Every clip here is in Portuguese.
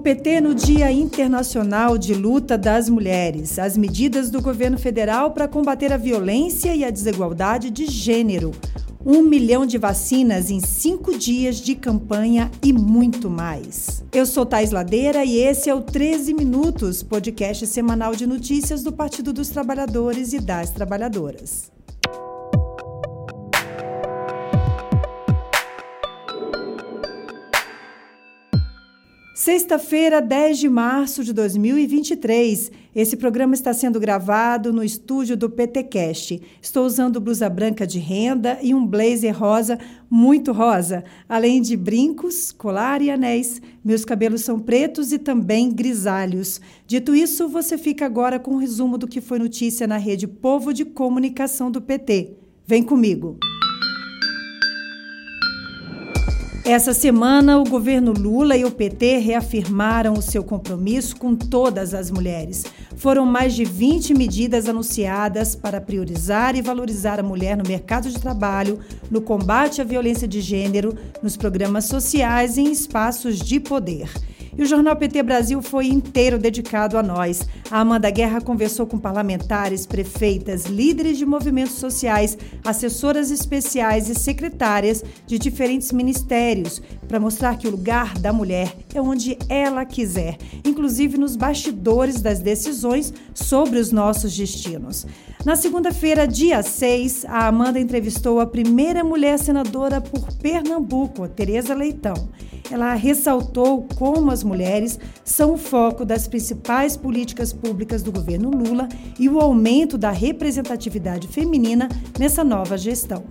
PT no Dia Internacional de Luta das Mulheres. As medidas do governo federal para combater a violência e a desigualdade de gênero. Um milhão de vacinas em cinco dias de campanha e muito mais. Eu sou Thais Ladeira e esse é o 13 Minutos, podcast semanal de notícias do Partido dos Trabalhadores e das Trabalhadoras. Sexta-feira, 10 de março de 2023. Esse programa está sendo gravado no estúdio do PTcast. Estou usando blusa branca de renda e um blazer rosa, muito rosa, além de brincos, colar e anéis. Meus cabelos são pretos e também grisalhos. Dito isso, você fica agora com um resumo do que foi notícia na rede Povo de Comunicação do PT. Vem comigo. Essa semana, o governo Lula e o PT reafirmaram o seu compromisso com todas as mulheres. Foram mais de 20 medidas anunciadas para priorizar e valorizar a mulher no mercado de trabalho, no combate à violência de gênero, nos programas sociais e em espaços de poder. E o Jornal PT Brasil foi inteiro dedicado a nós. A Amanda Guerra conversou com parlamentares, prefeitas, líderes de movimentos sociais, assessoras especiais e secretárias de diferentes ministérios para mostrar que o lugar da mulher é onde ela quiser, inclusive nos bastidores das decisões sobre os nossos destinos. Na segunda-feira, dia 6, a Amanda entrevistou a primeira mulher senadora por Pernambuco, Tereza Leitão. Ela ressaltou como as mulheres são o foco das principais políticas públicas do governo Lula e o aumento da representatividade feminina nessa nova gestão.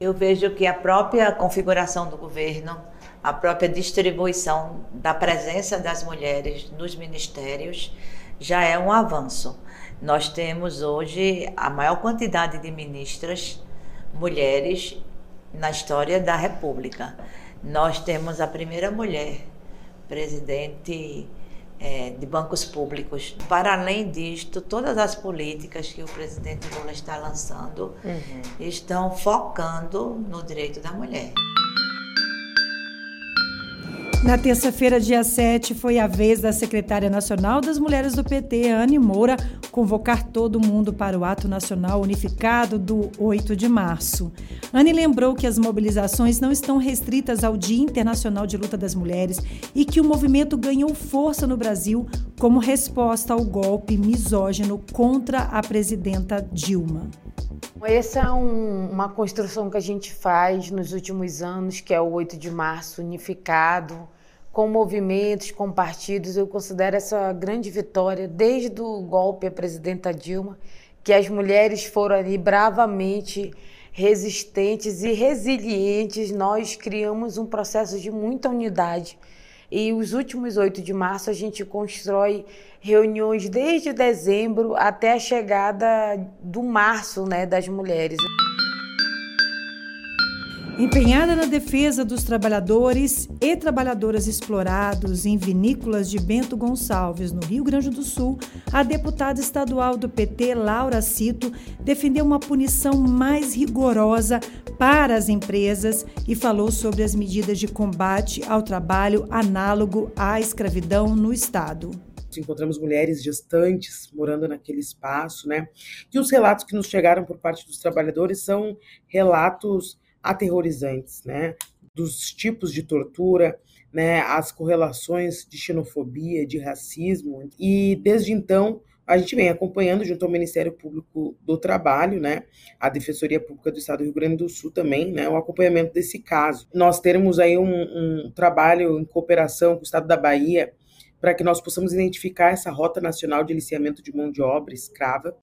Eu vejo que a própria configuração do governo, a própria distribuição da presença das mulheres nos ministérios já é um avanço. Nós temos hoje a maior quantidade de ministras mulheres na história da República. Nós temos a primeira mulher presidente é, de bancos públicos. Para além disto, todas as políticas que o presidente Lula está lançando uhum. estão focando no direito da mulher. Na terça-feira, dia 7, foi a vez da secretária nacional das mulheres do PT, Anne Moura, convocar todo mundo para o Ato Nacional Unificado do 8 de março. Anne lembrou que as mobilizações não estão restritas ao Dia Internacional de Luta das Mulheres e que o movimento ganhou força no Brasil como resposta ao golpe misógino contra a presidenta Dilma. Essa é um, uma construção que a gente faz nos últimos anos, que é o 8 de março unificado, com movimentos, com partidos. Eu considero essa grande vitória desde o golpe à presidenta Dilma, que as mulheres foram ali bravamente resistentes e resilientes. Nós criamos um processo de muita unidade. E os últimos 8 de março a gente constrói reuniões desde dezembro até a chegada do março né, das mulheres. Empenhada na defesa dos trabalhadores e trabalhadoras explorados em vinícolas de Bento Gonçalves, no Rio Grande do Sul, a deputada estadual do PT, Laura Cito, defendeu uma punição mais rigorosa para as empresas e falou sobre as medidas de combate ao trabalho análogo à escravidão no Estado encontramos mulheres gestantes morando naquele espaço, né? E os relatos que nos chegaram por parte dos trabalhadores são relatos aterrorizantes, né? Dos tipos de tortura, né? As correlações de xenofobia, de racismo. E desde então a gente vem acompanhando junto ao Ministério Público do Trabalho, né, a Defensoria Pública do Estado do Rio Grande do Sul também, né, o acompanhamento desse caso. Nós teremos aí um, um trabalho em cooperação com o Estado da Bahia para que nós possamos identificar essa rota nacional de aliciamento de mão de obra escrava.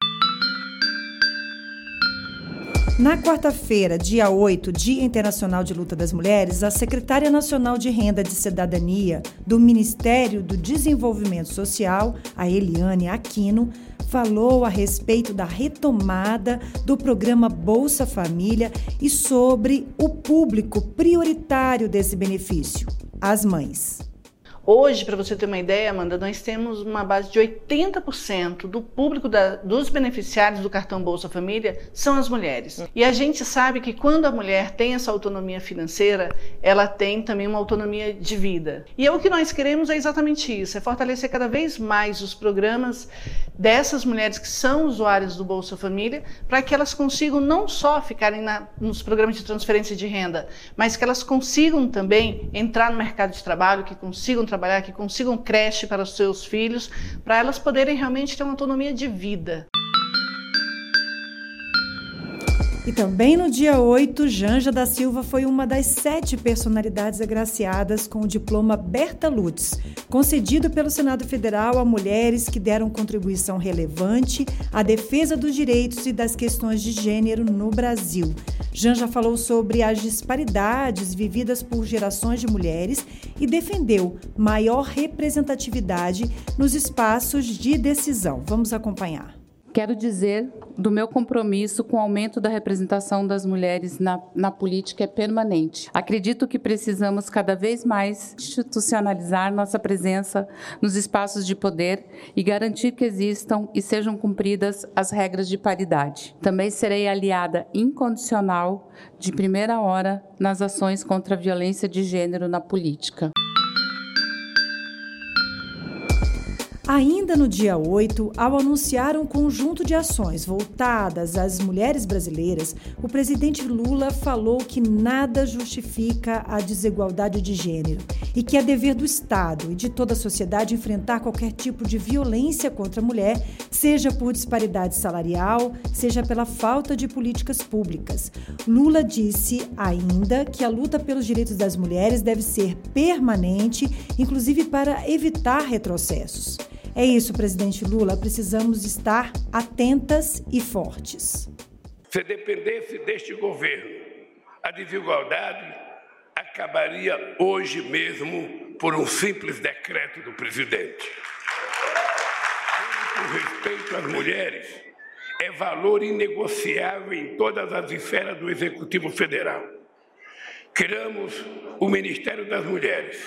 Na quarta-feira, dia 8, Dia Internacional de Luta das Mulheres, a secretária nacional de Renda de Cidadania do Ministério do Desenvolvimento Social, a Eliane Aquino, falou a respeito da retomada do programa Bolsa Família e sobre o público prioritário desse benefício, as mães. Hoje, para você ter uma ideia, Amanda, nós temos uma base de 80% do público da, dos beneficiários do cartão Bolsa Família são as mulheres. E a gente sabe que quando a mulher tem essa autonomia financeira, ela tem também uma autonomia de vida. E é o que nós queremos é exatamente isso, é fortalecer cada vez mais os programas dessas mulheres que são usuárias do Bolsa Família, para que elas consigam não só ficarem na, nos programas de transferência de renda, mas que elas consigam também entrar no mercado de trabalho, que consigam trabalhar, que consigam creche para os seus filhos, para elas poderem realmente ter uma autonomia de vida. E também no dia 8, Janja da Silva foi uma das sete personalidades agraciadas com o diploma Berta Lutz, concedido pelo Senado Federal a mulheres que deram contribuição relevante à defesa dos direitos e das questões de gênero no Brasil. Janja falou sobre as disparidades vividas por gerações de mulheres e defendeu maior representatividade nos espaços de decisão. Vamos acompanhar. Quero dizer do meu compromisso com o aumento da representação das mulheres na, na política é permanente. Acredito que precisamos cada vez mais institucionalizar nossa presença nos espaços de poder e garantir que existam e sejam cumpridas as regras de paridade. Também serei aliada incondicional de primeira hora nas ações contra a violência de gênero na política. Ainda no dia 8, ao anunciar um conjunto de ações voltadas às mulheres brasileiras, o presidente Lula falou que nada justifica a desigualdade de gênero e que é dever do Estado e de toda a sociedade enfrentar qualquer tipo de violência contra a mulher, seja por disparidade salarial, seja pela falta de políticas públicas. Lula disse ainda que a luta pelos direitos das mulheres deve ser permanente, inclusive para evitar retrocessos. É isso, presidente Lula. Precisamos estar atentas e fortes. Se dependesse deste governo, a desigualdade acabaria hoje mesmo por um simples decreto do presidente. O respeito às mulheres é valor inegociável em todas as esferas do Executivo Federal. Criamos o Ministério das Mulheres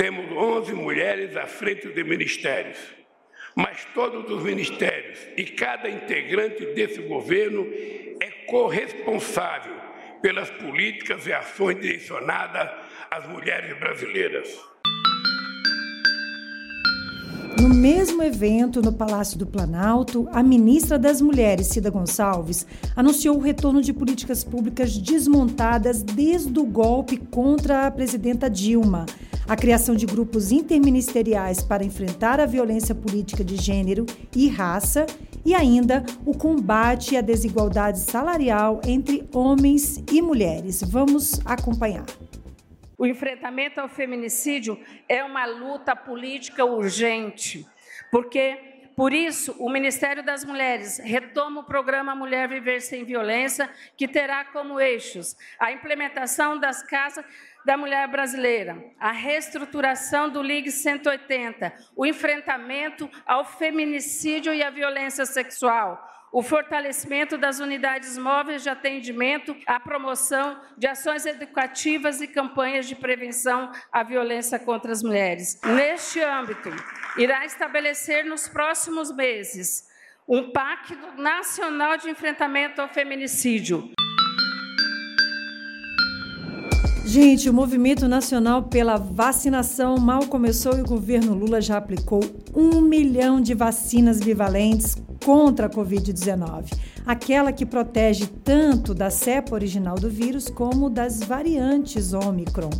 temos 11 mulheres à frente de ministérios, mas todos os ministérios e cada integrante desse governo é corresponsável pelas políticas e ações direcionadas às mulheres brasileiras. No mesmo evento, no Palácio do Planalto, a ministra das Mulheres, Cida Gonçalves, anunciou o retorno de políticas públicas desmontadas desde o golpe contra a presidenta Dilma a criação de grupos interministeriais para enfrentar a violência política de gênero e raça e ainda o combate à desigualdade salarial entre homens e mulheres. Vamos acompanhar. O enfrentamento ao feminicídio é uma luta política urgente, porque por isso, o Ministério das Mulheres retoma o programa Mulher Viver Sem Violência, que terá como eixos a implementação das casas da mulher brasileira, a reestruturação do Ligue 180, o enfrentamento ao feminicídio e à violência sexual, o fortalecimento das unidades móveis de atendimento, a promoção de ações educativas e campanhas de prevenção à violência contra as mulheres. Neste âmbito, irá estabelecer nos próximos meses um Pacto Nacional de Enfrentamento ao Feminicídio. Gente, o movimento nacional pela vacinação mal começou e o governo Lula já aplicou um milhão de vacinas bivalentes contra a Covid-19, aquela que protege tanto da cepa original do vírus como das variantes Omicron.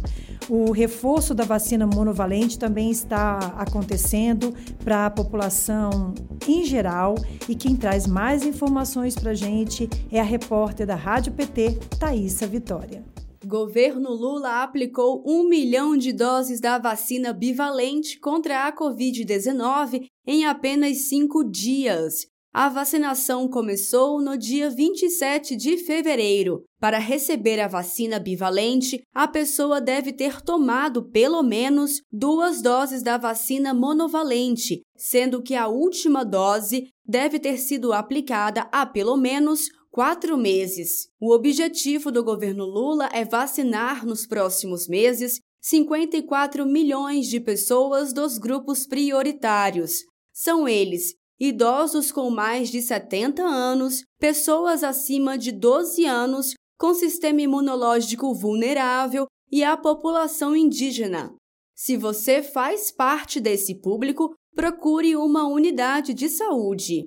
O reforço da vacina monovalente também está acontecendo para a população em geral e quem traz mais informações para a gente é a repórter da Rádio PT, Thaisa Vitória. Governo Lula aplicou um milhão de doses da vacina bivalente contra a Covid-19 em apenas cinco dias. A vacinação começou no dia 27 de fevereiro. Para receber a vacina bivalente, a pessoa deve ter tomado pelo menos duas doses da vacina monovalente, sendo que a última dose deve ter sido aplicada há pelo menos quatro meses. O objetivo do governo Lula é vacinar nos próximos meses 54 milhões de pessoas dos grupos prioritários. São eles idosos com mais de 70 anos, pessoas acima de 12 anos com sistema imunológico vulnerável e a população indígena. Se você faz parte desse público, procure uma unidade de saúde.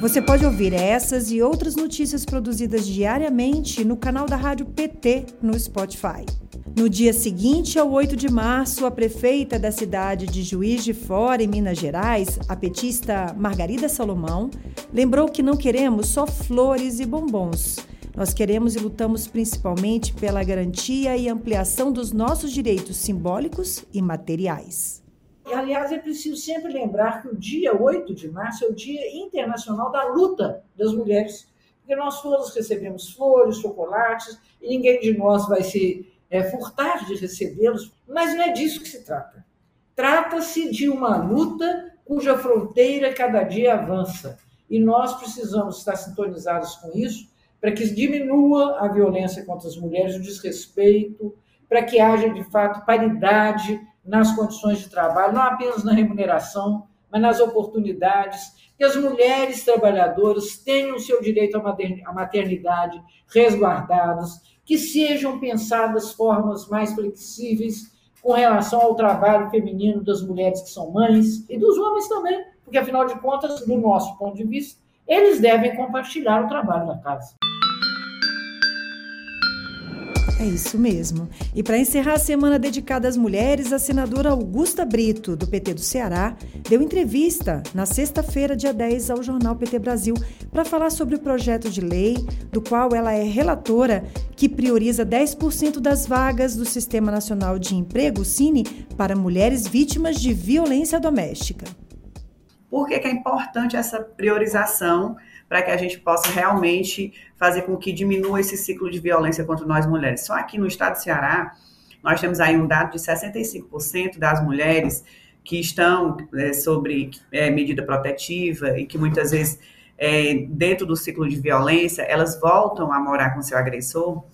Você pode ouvir essas e outras notícias produzidas diariamente no canal da Rádio PT no Spotify. No dia seguinte ao 8 de março, a prefeita da cidade de Juiz de Fora, em Minas Gerais, a petista Margarida Salomão, lembrou que não queremos só flores e bombons. Nós queremos e lutamos principalmente pela garantia e ampliação dos nossos direitos simbólicos e materiais. Aliás, é preciso sempre lembrar que o dia 8 de março é o Dia Internacional da Luta das Mulheres, porque nós todos recebemos flores, chocolates, e ninguém de nós vai ser é, furtar de recebê-los, mas não é disso que se trata. Trata-se de uma luta cuja fronteira cada dia avança. E nós precisamos estar sintonizados com isso para que diminua a violência contra as mulheres, o desrespeito, para que haja, de fato, paridade nas condições de trabalho, não apenas na remuneração, mas nas oportunidades, que as mulheres trabalhadoras tenham o seu direito à maternidade resguardados, que sejam pensadas formas mais flexíveis com relação ao trabalho feminino das mulheres que são mães e dos homens também, porque afinal de contas, do nosso ponto de vista, eles devem compartilhar o trabalho da casa. É isso mesmo. E para encerrar a semana dedicada às mulheres, a senadora Augusta Brito, do PT do Ceará, deu entrevista na sexta-feira, dia 10, ao jornal PT Brasil, para falar sobre o projeto de lei, do qual ela é relatora, que prioriza 10% das vagas do Sistema Nacional de Emprego, Cine, para mulheres vítimas de violência doméstica. Por que, que é importante essa priorização? Para que a gente possa realmente fazer com que diminua esse ciclo de violência contra nós mulheres. Só aqui no estado do Ceará, nós temos aí um dado de 65% das mulheres que estão é, sobre é, medida protetiva e que muitas vezes, é, dentro do ciclo de violência, elas voltam a morar com seu agressor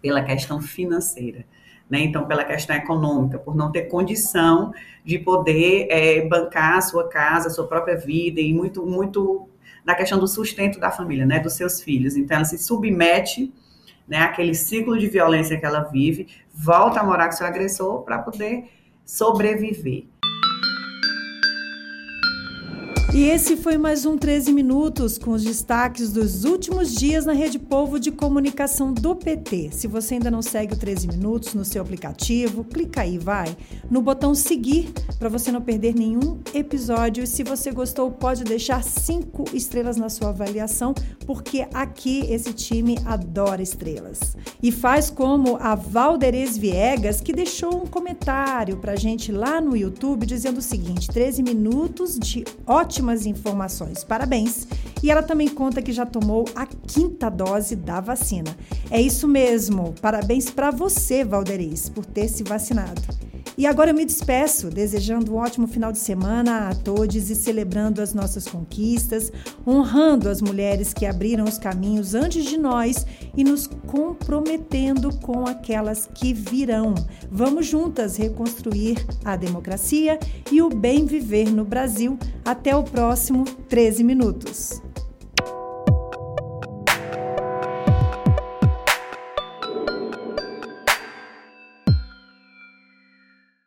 pela questão financeira. Né? Então, pela questão econômica, por não ter condição de poder é, bancar a sua casa, a sua própria vida, e muito, muito da questão do sustento da família, né, dos seus filhos. Então, ela se submete né, àquele ciclo de violência que ela vive, volta a morar com seu agressor para poder sobreviver. E esse foi mais um 13 Minutos com os destaques dos últimos dias na Rede Povo de Comunicação do PT. Se você ainda não segue o 13 Minutos no seu aplicativo, clica aí, vai, no botão seguir para você não perder nenhum episódio. E se você gostou, pode deixar cinco estrelas na sua avaliação, porque aqui esse time adora estrelas. E faz como a Valderez Viegas, que deixou um comentário para gente lá no YouTube dizendo o seguinte: 13 minutos de ótimo ótimas informações. Parabéns! E ela também conta que já tomou a quinta dose da vacina. É isso mesmo. Parabéns para você, Valderez, por ter se vacinado. E agora eu me despeço, desejando um ótimo final de semana a todos e celebrando as nossas conquistas, honrando as mulheres que abriram os caminhos antes de nós e nos comprometendo com aquelas que virão. Vamos juntas reconstruir a democracia e o bem viver no Brasil. Até o próximo 13 minutos.